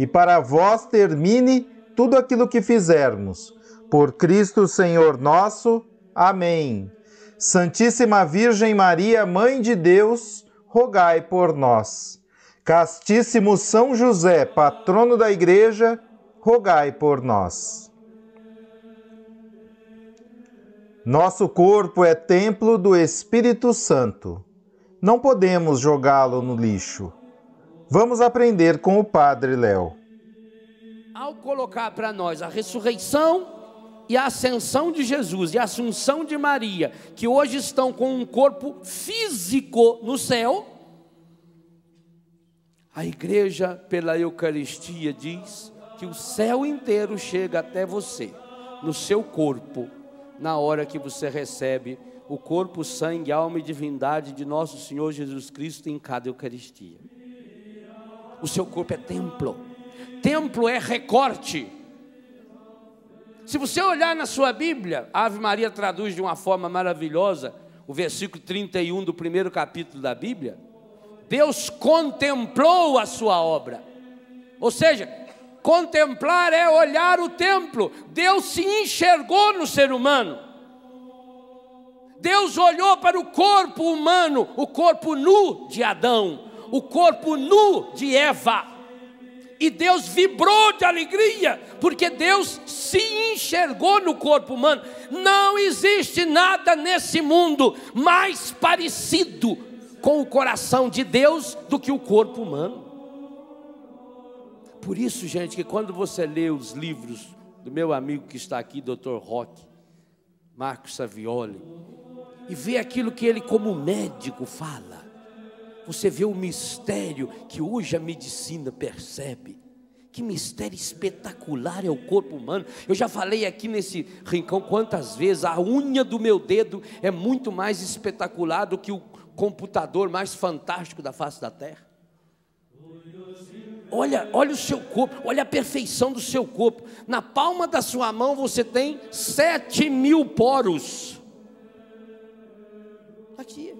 e para vós termine tudo aquilo que fizermos. Por Cristo Senhor nosso. Amém. Santíssima Virgem Maria, Mãe de Deus, rogai por nós. Castíssimo São José, patrono da Igreja, rogai por nós. Nosso corpo é templo do Espírito Santo. Não podemos jogá-lo no lixo. Vamos aprender com o Padre Léo. Ao colocar para nós a ressurreição e a ascensão de Jesus e a assunção de Maria, que hoje estão com um corpo físico no céu, a igreja, pela Eucaristia, diz que o céu inteiro chega até você, no seu corpo, na hora que você recebe o corpo, sangue, alma e divindade de nosso Senhor Jesus Cristo em cada Eucaristia o seu corpo é templo. Templo é recorte. Se você olhar na sua Bíblia, a Ave Maria traduz de uma forma maravilhosa o versículo 31 do primeiro capítulo da Bíblia. Deus contemplou a sua obra. Ou seja, contemplar é olhar o templo. Deus se enxergou no ser humano. Deus olhou para o corpo humano, o corpo nu de Adão, o corpo nu de Eva. E Deus vibrou de alegria, porque Deus se enxergou no corpo humano. Não existe nada nesse mundo mais parecido com o coração de Deus do que o corpo humano. Por isso, gente, que quando você lê os livros do meu amigo que está aqui, Dr. Roque, Marcos Savioli, e vê aquilo que ele, como médico, fala, você vê o mistério que hoje a medicina percebe. Que mistério espetacular é o corpo humano. Eu já falei aqui nesse rincão quantas vezes a unha do meu dedo é muito mais espetacular do que o computador mais fantástico da face da terra. Olha, olha o seu corpo, olha a perfeição do seu corpo. Na palma da sua mão você tem sete mil poros. Aqui.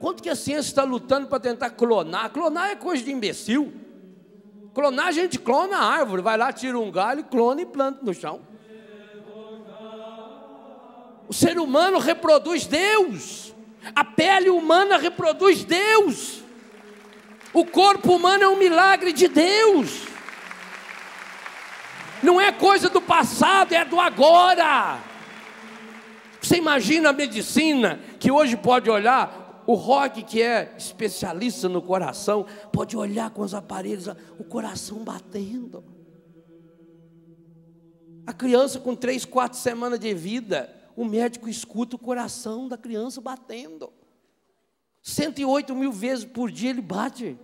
Quanto que a ciência está lutando para tentar clonar? Clonar é coisa de imbecil. Clonar, a gente clona a árvore, vai lá, tira um galho, clona e planta no chão. O ser humano reproduz Deus. A pele humana reproduz Deus. O corpo humano é um milagre de Deus. Não é coisa do passado, é do agora. Você imagina a medicina que hoje pode olhar o Rock, que é especialista no coração, pode olhar com os aparelhos, o coração batendo. A criança com três, quatro semanas de vida, o médico escuta o coração da criança batendo. 108 mil vezes por dia ele bate.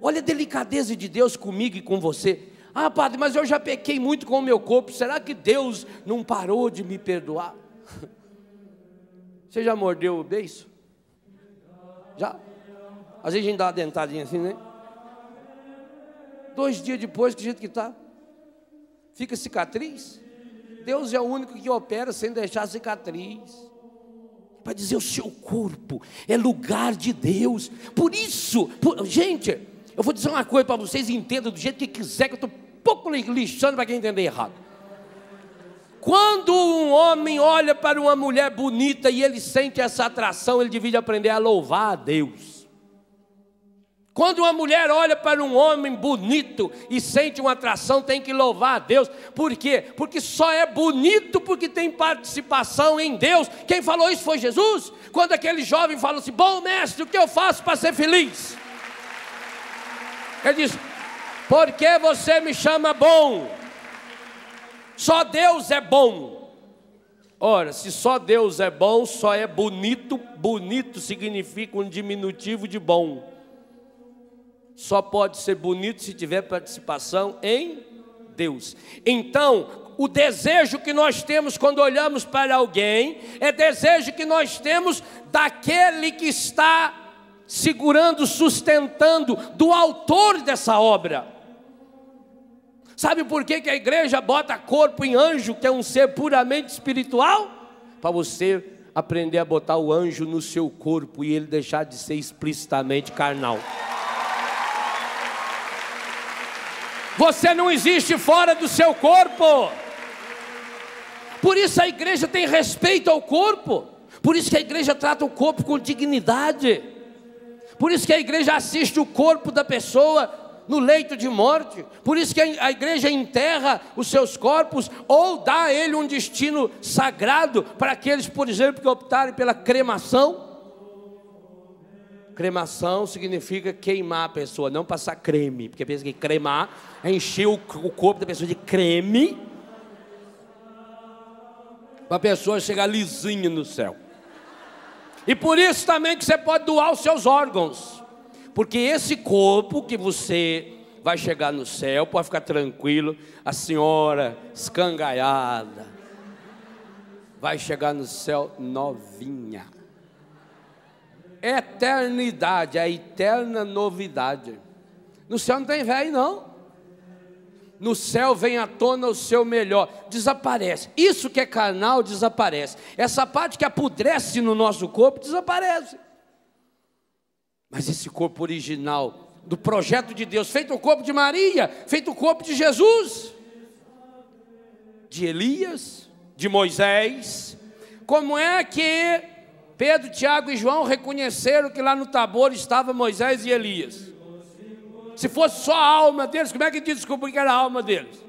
Olha a delicadeza de Deus comigo e com você. Ah, padre, mas eu já pequei muito com o meu corpo. Será que Deus não parou de me perdoar? Você já mordeu o beiço? Já? Às vezes a gente dá uma dentadinha assim, né? Dois dias depois, que jeito que está? Fica cicatriz? Deus é o único que opera sem deixar cicatriz. Para dizer, o seu corpo é lugar de Deus. Por isso, por, gente, eu vou dizer uma coisa para vocês, entendam do jeito que quiser, que eu estou pouco lixando para quem entender errado. Quando um homem olha para uma mulher bonita e ele sente essa atração, ele devia aprender a louvar a Deus. Quando uma mulher olha para um homem bonito e sente uma atração, tem que louvar a Deus. Por quê? Porque só é bonito porque tem participação em Deus. Quem falou isso foi Jesus. Quando aquele jovem falou assim: Bom mestre, o que eu faço para ser feliz? Ele diz: Por que você me chama bom? Só Deus é bom. Ora, se só Deus é bom, só é bonito. Bonito significa um diminutivo de bom só pode ser bonito se tiver participação em Deus. Então, o desejo que nós temos quando olhamos para alguém é desejo que nós temos daquele que está segurando, sustentando, do autor dessa obra. Sabe por que, que a igreja bota corpo em anjo, que é um ser puramente espiritual? Para você aprender a botar o anjo no seu corpo e ele deixar de ser explicitamente carnal. Você não existe fora do seu corpo. Por isso a igreja tem respeito ao corpo. Por isso que a igreja trata o corpo com dignidade. Por isso que a igreja assiste o corpo da pessoa no leito de morte. Por isso que a igreja enterra os seus corpos ou dá a ele um destino sagrado para aqueles, por exemplo, que optarem pela cremação. Cremação significa queimar a pessoa, não passar creme, porque pensa que cremar é encher o, corpo da pessoa de creme, para a pessoa chegar lisinha no céu. E por isso também que você pode doar os seus órgãos, porque esse corpo que você vai chegar no céu, pode ficar tranquilo, a senhora escangaiada, vai chegar no céu novinha eternidade, a eterna novidade. No céu não tem velho, não. No céu vem à tona o seu melhor, desaparece. Isso que é carnal desaparece. Essa parte que apodrece no nosso corpo desaparece. Mas esse corpo original, do projeto de Deus, feito o corpo de Maria, feito o corpo de Jesus, de Elias, de Moisés, como é que Pedro, Tiago e João reconheceram que lá no Tabor estava Moisés e Elias. Se fosse só a alma deles, como é que descobriu que era a alma deles?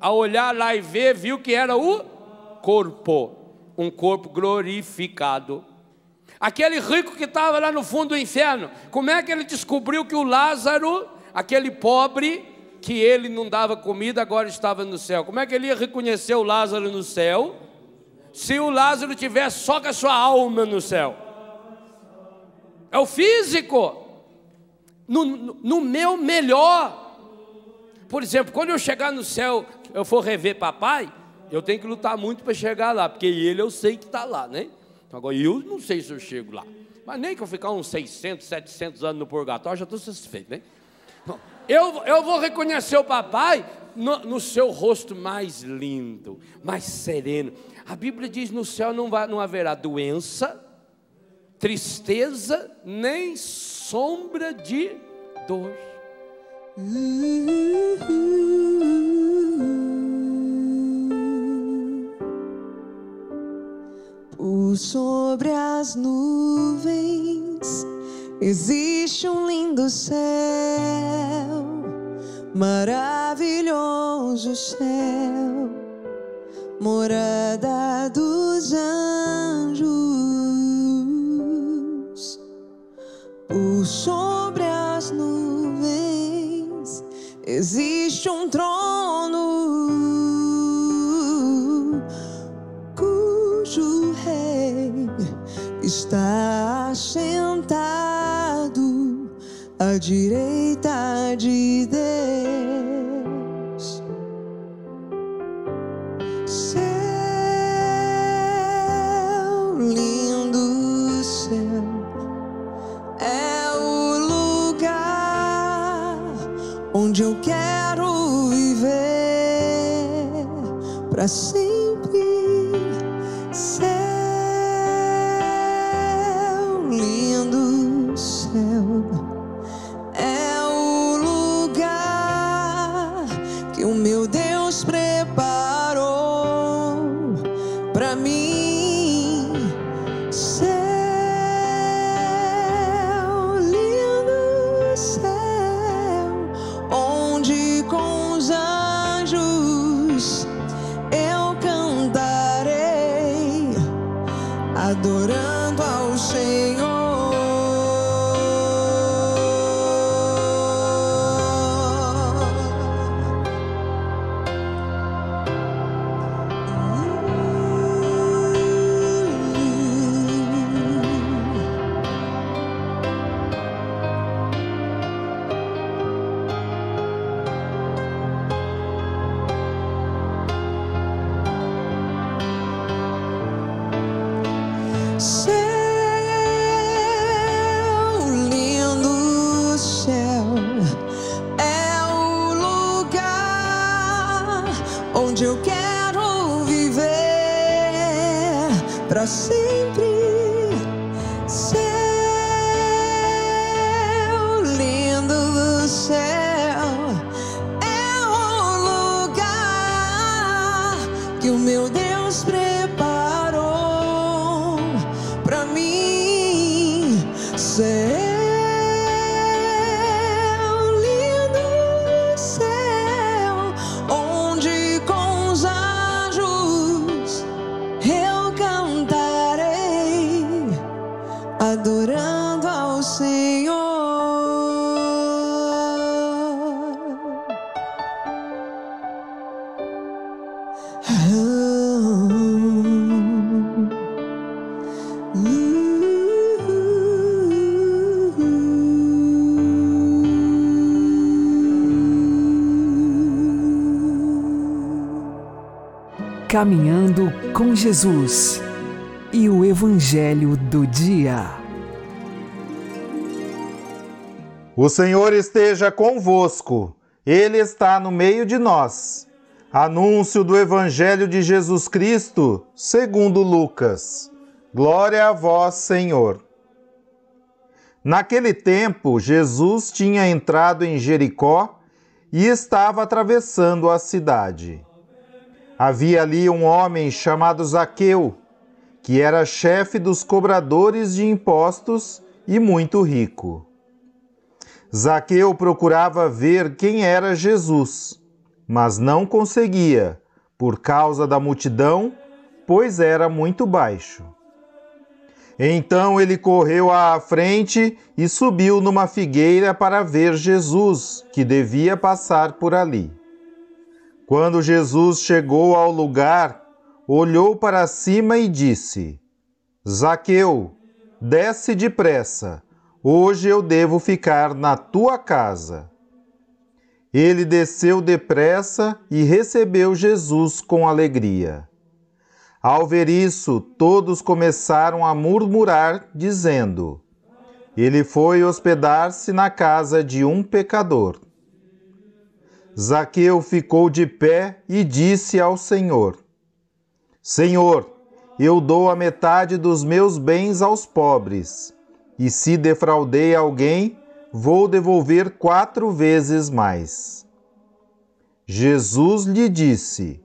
Ao olhar lá e ver, viu que era o corpo, um corpo glorificado. Aquele rico que estava lá no fundo do inferno, como é que ele descobriu que o Lázaro, aquele pobre, que ele não dava comida, agora estava no céu? Como é que ele ia reconhecer o Lázaro no céu? se o Lázaro tivesse só com a sua alma no céu. É o físico. No, no, meu melhor. Por exemplo, quando eu chegar no céu, eu for rever papai, eu tenho que lutar muito para chegar lá, porque ele eu sei que está lá, né? Agora eu não sei se eu chego lá. Mas nem que eu ficar uns 600, 700 anos no purgatório, já estou satisfeito, né? Eu, eu vou reconhecer o papai no, no seu rosto mais lindo, mais sereno. A Bíblia diz: no céu não, vai, não haverá doença, tristeza, nem sombra de dor. Por sobre as nuvens. Existe um lindo céu, maravilhoso céu. Morada dos anjos, por sobre as nuvens existe um trono à direita de Deus. onde eu quero viver para sempre. Caminhando com Jesus e o Evangelho do Dia. O Senhor esteja convosco, Ele está no meio de nós. Anúncio do Evangelho de Jesus Cristo, segundo Lucas. Glória a vós, Senhor. Naquele tempo, Jesus tinha entrado em Jericó e estava atravessando a cidade. Havia ali um homem chamado Zaqueu, que era chefe dos cobradores de impostos e muito rico. Zaqueu procurava ver quem era Jesus, mas não conseguia, por causa da multidão, pois era muito baixo. Então ele correu à frente e subiu numa figueira para ver Jesus, que devia passar por ali. Quando Jesus chegou ao lugar, olhou para cima e disse: Zaqueu, desce depressa, hoje eu devo ficar na tua casa. Ele desceu depressa e recebeu Jesus com alegria. Ao ver isso, todos começaram a murmurar, dizendo: Ele foi hospedar-se na casa de um pecador. Zaqueu ficou de pé e disse ao Senhor: Senhor, eu dou a metade dos meus bens aos pobres, e se defraudei alguém, vou devolver quatro vezes mais. Jesus lhe disse: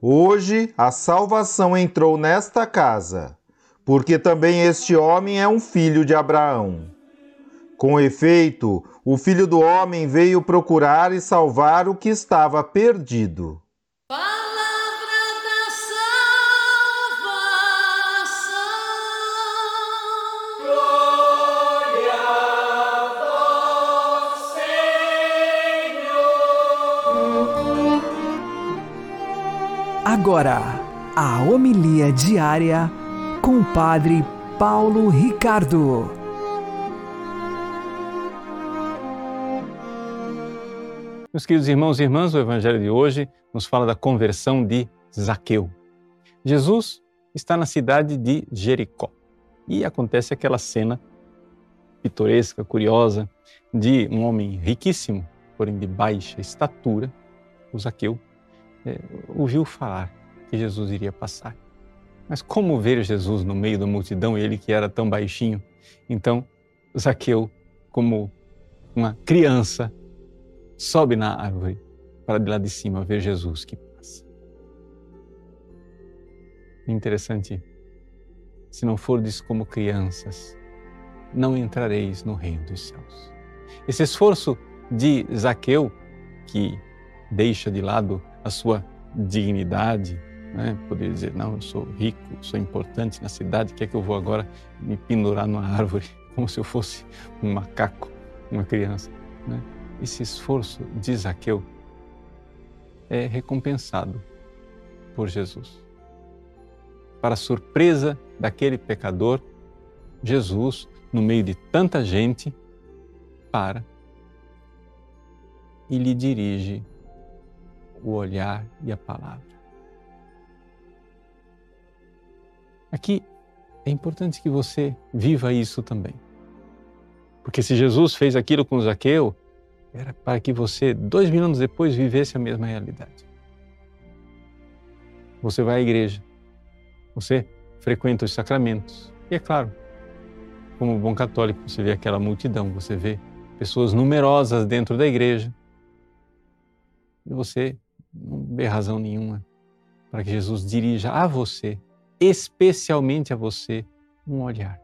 Hoje a salvação entrou nesta casa, porque também este homem é um filho de Abraão. Com efeito, o filho do homem veio procurar e salvar o que estava perdido. Agora, a homilia diária com o Padre Paulo Ricardo. Meus queridos irmãos e irmãs, o Evangelho de hoje nos fala da conversão de Zaqueu. Jesus está na cidade de Jericó e acontece aquela cena pitoresca, curiosa, de um homem riquíssimo, porém de baixa estatura, o Zaqueu, é, ouviu falar que Jesus iria passar. Mas como ver Jesus no meio da multidão, ele que era tão baixinho? Então, Zaqueu, como uma criança, sobe na árvore para de lá de cima ver Jesus que passa. Interessante. Se não fordes como crianças, não entrareis no reino dos céus. Esse esforço de Zaqueu, que deixa de lado a sua dignidade, né? Poderia dizer, não, eu sou rico, sou importante na cidade, quer que eu vou agora me pendurar numa árvore como se eu fosse um macaco, uma criança, né? Esse esforço de Zaqueu é recompensado por Jesus. Para surpresa daquele pecador, Jesus, no meio de tanta gente, para e lhe dirige o olhar e a palavra. Aqui é importante que você viva isso também. Porque se Jesus fez aquilo com Zaqueu, era para que você, dois minutos depois, vivesse a mesma realidade. Você vai à igreja, você frequenta os sacramentos. E é claro, como bom católico, você vê aquela multidão, você vê pessoas numerosas dentro da igreja. E você não vê razão nenhuma para que Jesus dirija a você, especialmente a você, um olhar.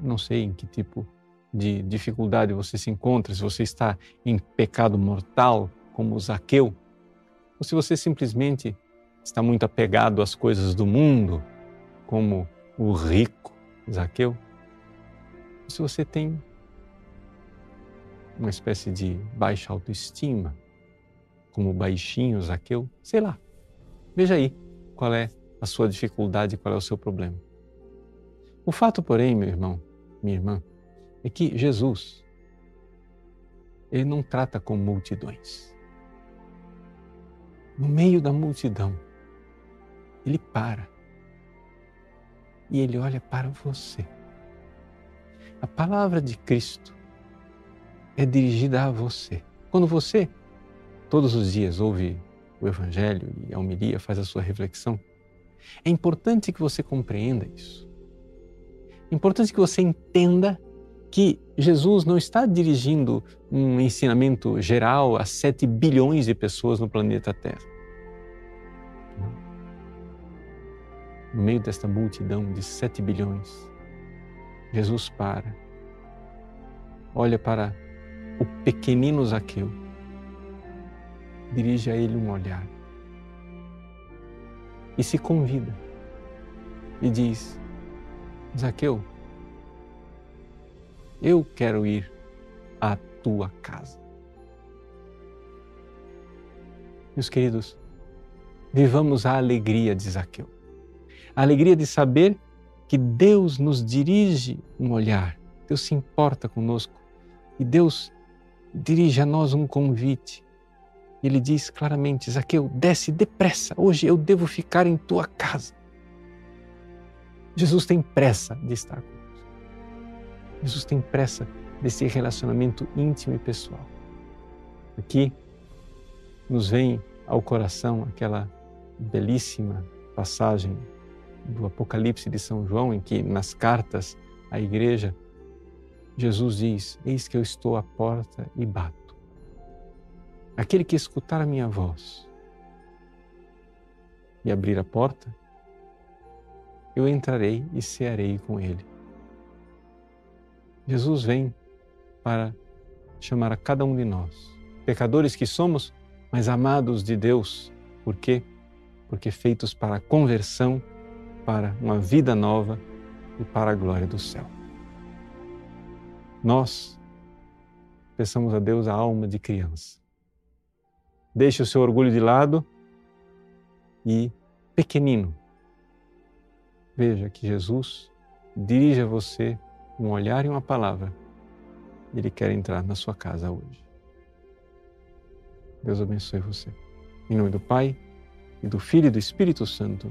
Não sei em que tipo de dificuldade você se encontra, se você está em pecado mortal, como Zaqueu, ou se você simplesmente está muito apegado às coisas do mundo, como o rico Zaqueu, ou se você tem uma espécie de baixa autoestima, como baixinho Zaqueu, sei lá. Veja aí qual é a sua dificuldade, qual é o seu problema. O fato, porém, meu irmão, minha irmã, é que Jesus, ele não trata com multidões. No meio da multidão, ele para e ele olha para você. A palavra de Cristo é dirigida a você. Quando você, todos os dias, ouve o Evangelho e a homilia, faz a sua reflexão, é importante que você compreenda isso. É importante que você entenda que Jesus não está dirigindo um ensinamento geral a 7 bilhões de pessoas no planeta Terra. No meio desta multidão de 7 bilhões, Jesus para, olha para o pequenino Zaqueu, dirige a ele um olhar e se convida e diz: Zaqueu, eu quero ir à tua casa. Meus queridos, vivamos a alegria de Zaqueu. A alegria de saber que Deus nos dirige um olhar, Deus se importa conosco e Deus dirige a nós um convite. Ele diz claramente: Zaqueu, desce depressa, hoje eu devo ficar em tua casa. Jesus tem pressa de estar conosco. Jesus tem pressa desse relacionamento íntimo e pessoal. Aqui nos vem ao coração aquela belíssima passagem do Apocalipse de São João, em que nas cartas à igreja, Jesus diz: Eis que eu estou à porta e bato. Aquele que escutar a minha voz e abrir a porta, eu entrarei e cearei com ele Jesus vem para chamar a cada um de nós, pecadores que somos, mas amados de Deus. Por quê? Porque feitos para a conversão, para uma vida nova e para a glória do céu. Nós peçamos a Deus a alma de criança. Deixe o seu orgulho de lado e, pequenino, veja que Jesus dirige a você um olhar e uma palavra, Ele quer entrar na sua casa hoje. Deus abençoe você. Em nome do Pai, e do Filho e do Espírito Santo.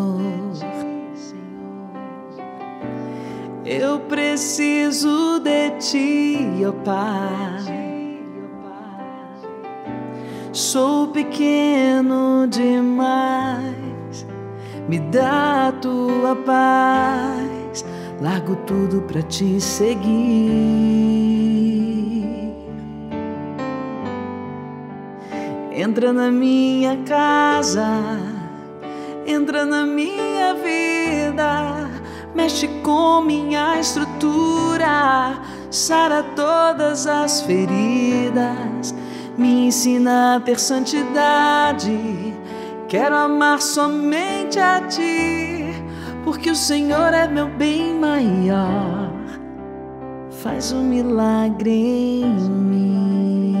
Eu preciso de ti, ó Pai. Sou pequeno demais, me dá a tua paz. Largo tudo para te seguir. Entra na minha casa, entra na minha vida mexe com minha estrutura, sara todas as feridas, me ensina a ter santidade. Quero amar somente a ti, porque o Senhor é meu bem maior. Faz um milagre em mim.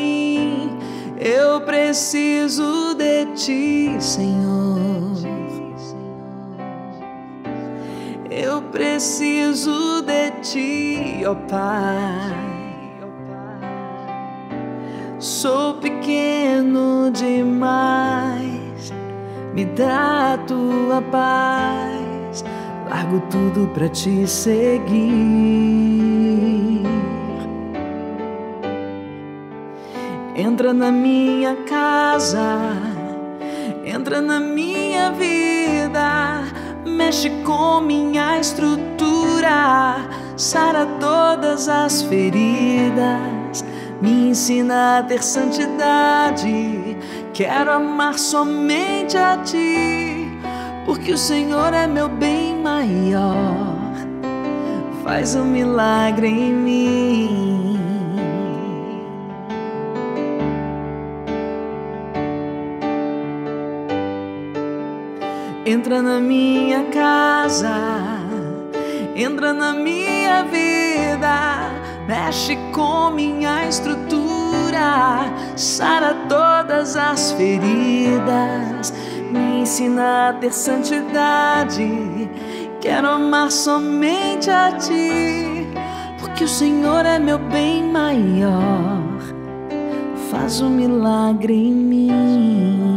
Eu preciso de ti, Senhor. Eu preciso de ti, ó Pai. Sou pequeno demais, me dá a tua paz. Largo tudo pra te seguir. Entra na minha casa, entra na minha vida, mexe com minha estrutura, sara todas as feridas, me ensina a ter santidade. Quero amar somente a ti, porque o Senhor é meu bem maior. Faz um milagre em mim. Entra na minha casa, entra na minha vida, mexe com minha estrutura, sara todas as feridas, me ensina a ter santidade. Quero amar somente a ti, porque o Senhor é meu bem maior. Faz um milagre em mim.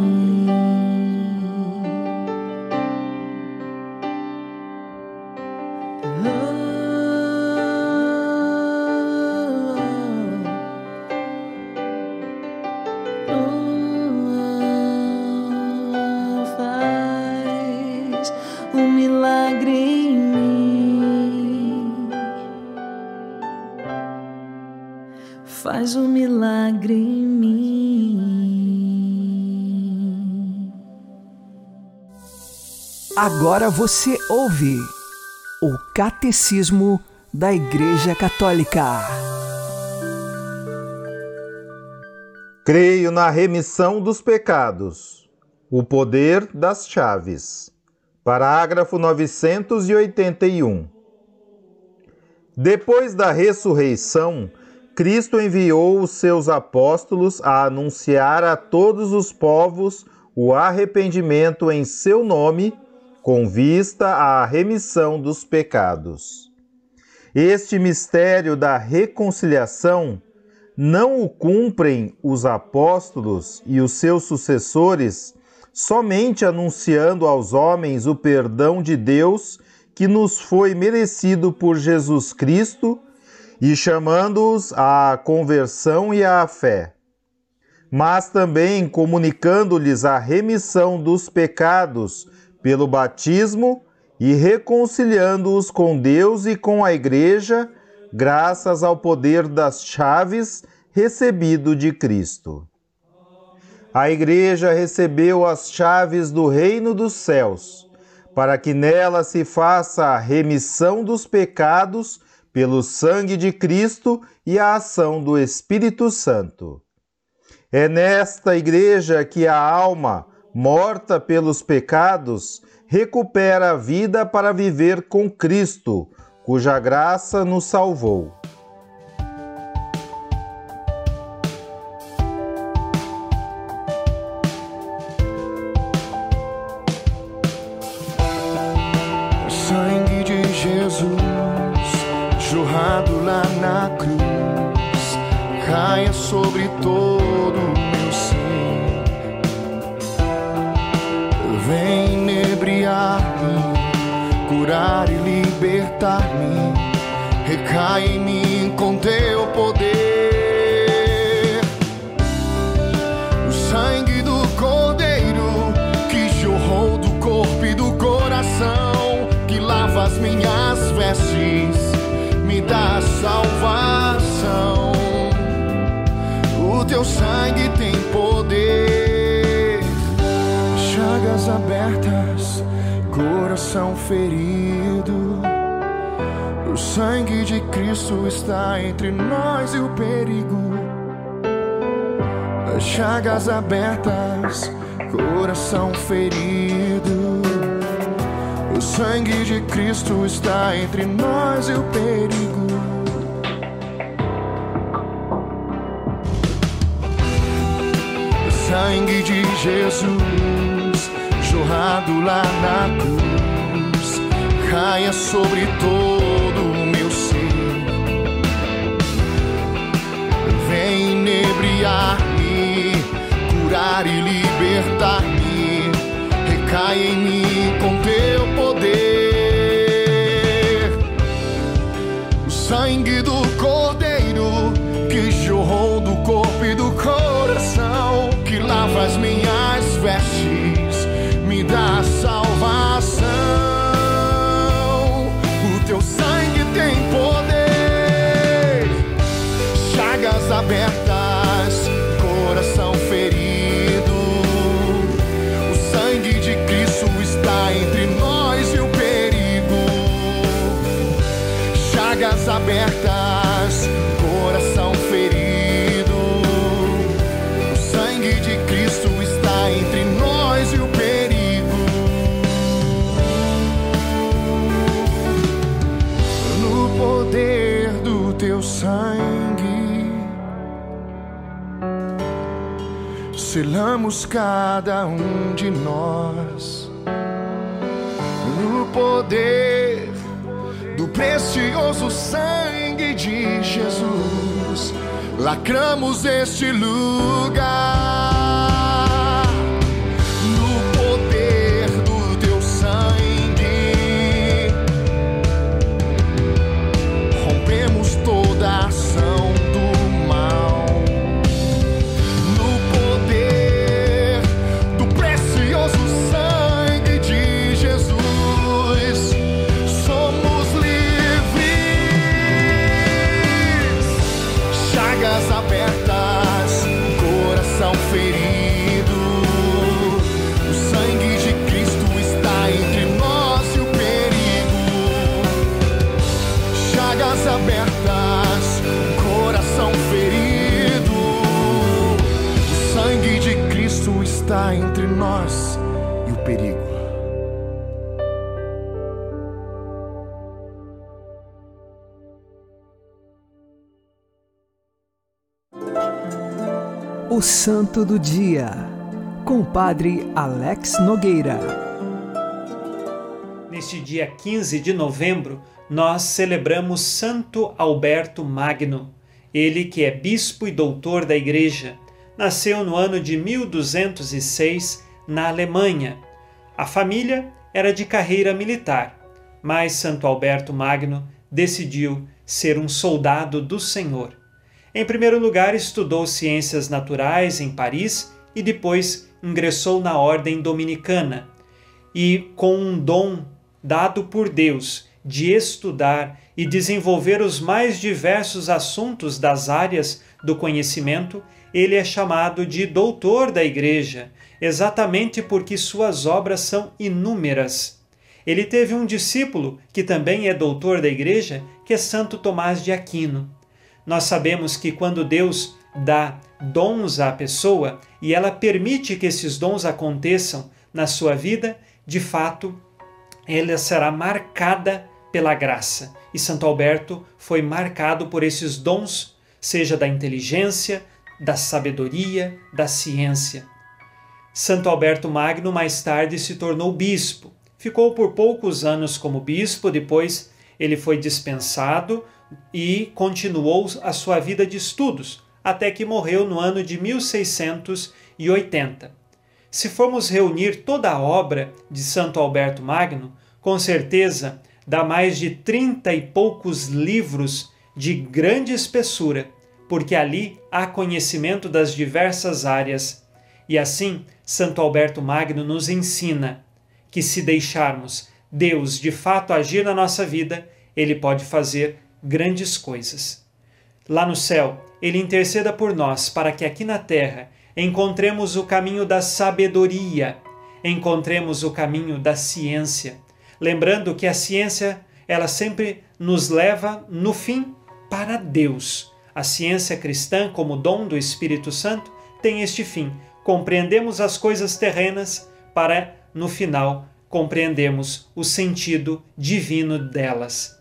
Agora você ouve o Catecismo da Igreja Católica. Creio na remissão dos pecados. O poder das chaves. Parágrafo 981. Depois da ressurreição, Cristo enviou os seus apóstolos a anunciar a todos os povos o arrependimento em seu nome, com vista à remissão dos pecados. Este mistério da reconciliação não o cumprem os apóstolos e os seus sucessores somente anunciando aos homens o perdão de Deus que nos foi merecido por Jesus Cristo e chamando-os à conversão e à fé, mas também comunicando-lhes a remissão dos pecados pelo batismo e reconciliando-os com Deus e com a Igreja graças ao poder das chaves recebido de Cristo. A Igreja recebeu as chaves do reino dos céus, para que nela se faça a remissão dos pecados pelo sangue de Cristo e a ação do Espírito Santo. É nesta Igreja que a alma, morta pelos pecados, recupera a vida para viver com Cristo, cuja graça nos salvou. sangue de curar e libertar-me. Recai em mim com teu poder. O sangue do Cordeiro que jorrou do corpo e do coração, que lava as minhas vestes, me dá salvação. O teu sangue tem poder, chagas abertas, coração ferido. O sangue de Cristo está entre nós e o perigo. As chagas abertas, coração ferido. O sangue de Cristo está entre nós e o perigo. Sangue de Jesus, jorrado lá na cruz, caia sobre todo o meu ser. Vem inebriar-me, curar e libertar-me. Recai em mim com teu selamos cada um de nós. No poder do precioso sangue de Jesus, lacramos este lugar. O Santo do Dia, com o Padre Alex Nogueira. Neste dia 15 de novembro, nós celebramos Santo Alberto Magno, ele que é bispo e doutor da Igreja. Nasceu no ano de 1206 na Alemanha. A família era de carreira militar, mas Santo Alberto Magno decidiu ser um soldado do Senhor. Em primeiro lugar, estudou ciências naturais em Paris e depois ingressou na ordem dominicana. E com um dom dado por Deus de estudar e desenvolver os mais diversos assuntos das áreas do conhecimento, ele é chamado de doutor da Igreja, exatamente porque suas obras são inúmeras. Ele teve um discípulo que também é doutor da Igreja, que é Santo Tomás de Aquino. Nós sabemos que quando Deus dá dons à pessoa e ela permite que esses dons aconteçam na sua vida, de fato, ela será marcada pela graça. E Santo Alberto foi marcado por esses dons, seja da inteligência, da sabedoria, da ciência. Santo Alberto Magno mais tarde se tornou bispo. Ficou por poucos anos como bispo, depois ele foi dispensado e continuou a sua vida de estudos, até que morreu no ano de 1680. Se formos reunir toda a obra de Santo Alberto Magno, com certeza dá mais de trinta e poucos livros de grande espessura, porque ali há conhecimento das diversas áreas. E assim, Santo Alberto Magno nos ensina que se deixarmos Deus de fato agir na nossa vida, ele pode fazer grandes coisas. Lá no céu, ele interceda por nós para que aqui na terra encontremos o caminho da sabedoria, encontremos o caminho da ciência, lembrando que a ciência ela sempre nos leva no fim para Deus. A ciência cristã, como dom do Espírito Santo, tem este fim. Compreendemos as coisas terrenas para no final compreendemos o sentido divino delas.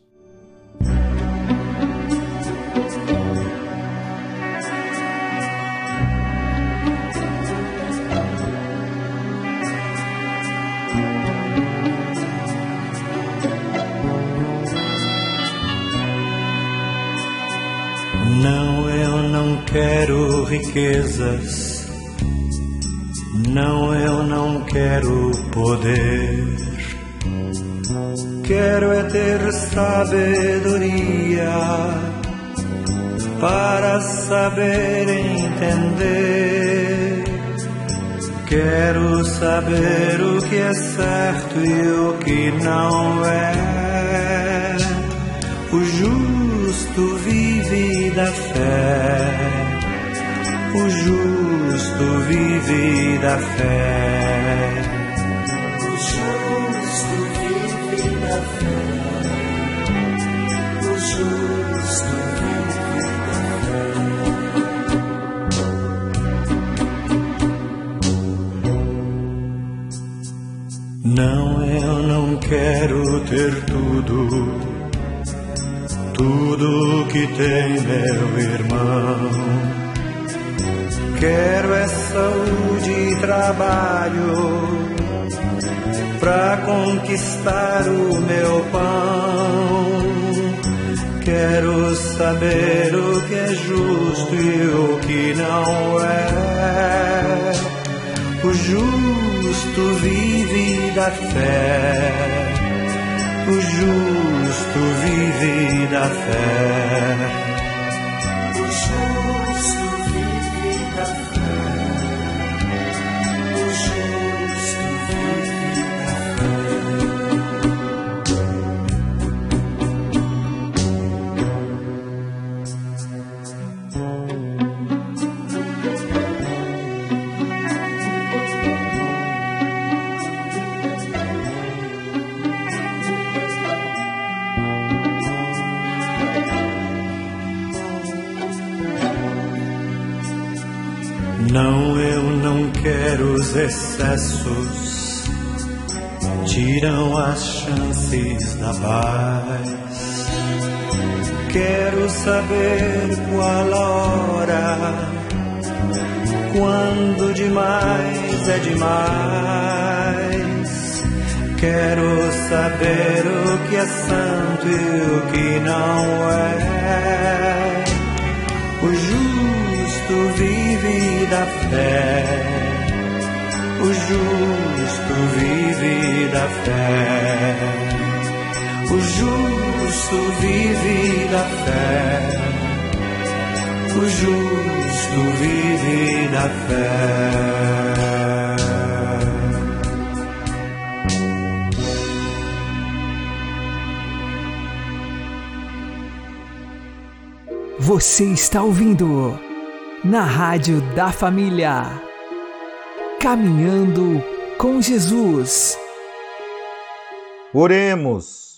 Riquezas, não, eu não quero poder. Quero é ter sabedoria para saber entender. Quero saber o que é certo e o que não é. O justo vive da fé o justo vive da fé. O justo vive da fé. O justo vive da fé. Não, eu não quero ter tudo, tudo que tem meu irmão Quero é saúde e trabalho pra conquistar o meu pão. Quero saber o que é justo e o que não é. O justo vive da fé. O justo vive da fé. Da paz. Quero saber qual a hora, quando demais é demais. Quero saber o que é santo e o que não é. O justo vive da fé. O justo vive da fé. O justo vive da fé. o justo vive da fé. Você está ouvindo na Rádio da Família. Caminhando com Jesus. Oremos.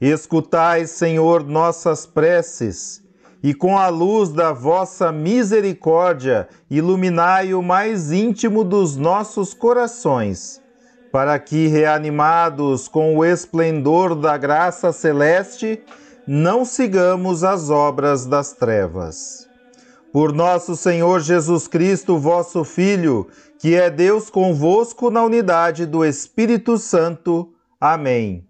Escutai, Senhor, nossas preces, e com a luz da vossa misericórdia, iluminai o mais íntimo dos nossos corações, para que, reanimados com o esplendor da graça celeste, não sigamos as obras das trevas. Por nosso Senhor Jesus Cristo, vosso Filho, que é Deus convosco na unidade do Espírito Santo. Amém.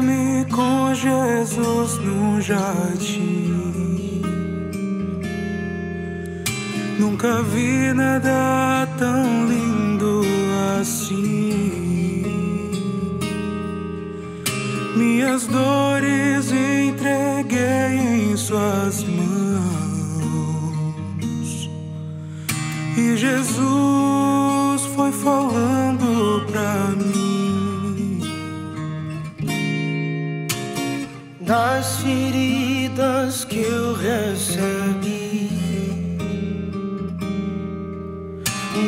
com Jesus no jardim. Nunca vi nada tão lindo assim. Minhas dores entreguei em Suas mãos. E Jesus foi falando pra mim. Das feridas que eu recebi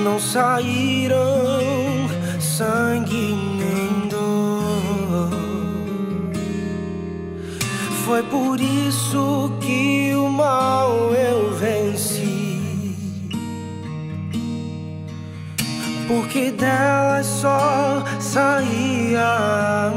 não saíram sangue nem dor. Foi por isso que o mal eu venci, porque dela só saía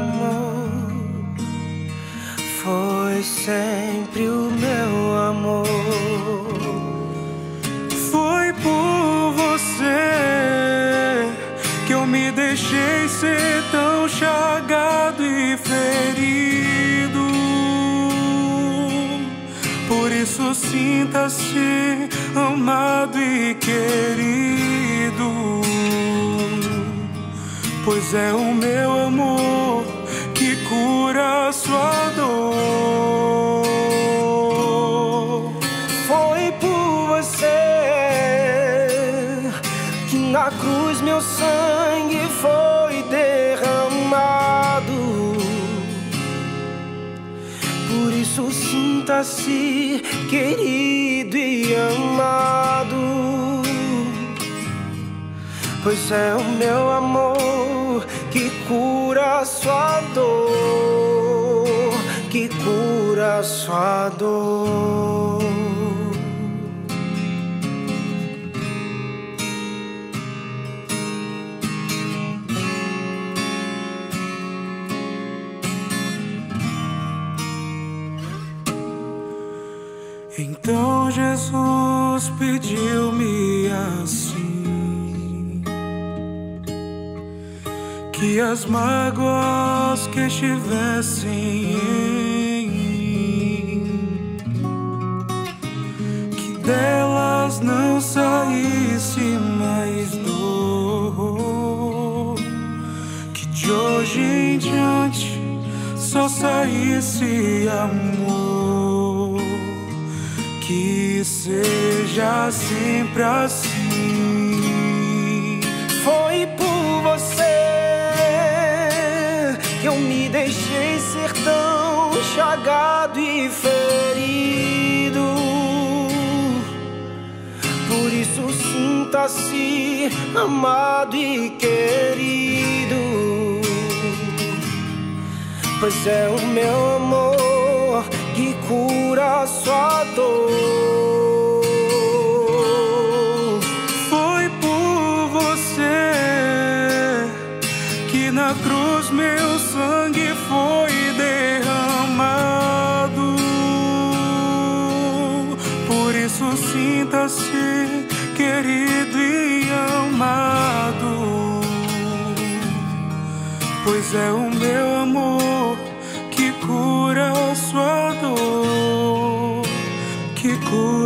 sinta-se amado e querido. Pois é o meu amor que cura sua dor. Foi por você que na cruz meu sangue foi derramado. Por isso sinta-se querido e amado. Pois é o meu amor que cura sua dor, que cura sua dor. Então Jesus pediu-me assim que as mágoas que estivessem em mim, que delas não saísse mais dor, que de hoje em diante só saísse amor que seja sempre assim. Foi por você que eu me deixei ser tão chagado e ferido. Por isso sinta-se amado e querido. Pois é o meu amor que cura sua dor. Foi por você que na cruz meu sangue foi derramado. Por isso tornasse querido e amado, pois é o meu amor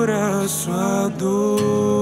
cura sua dor.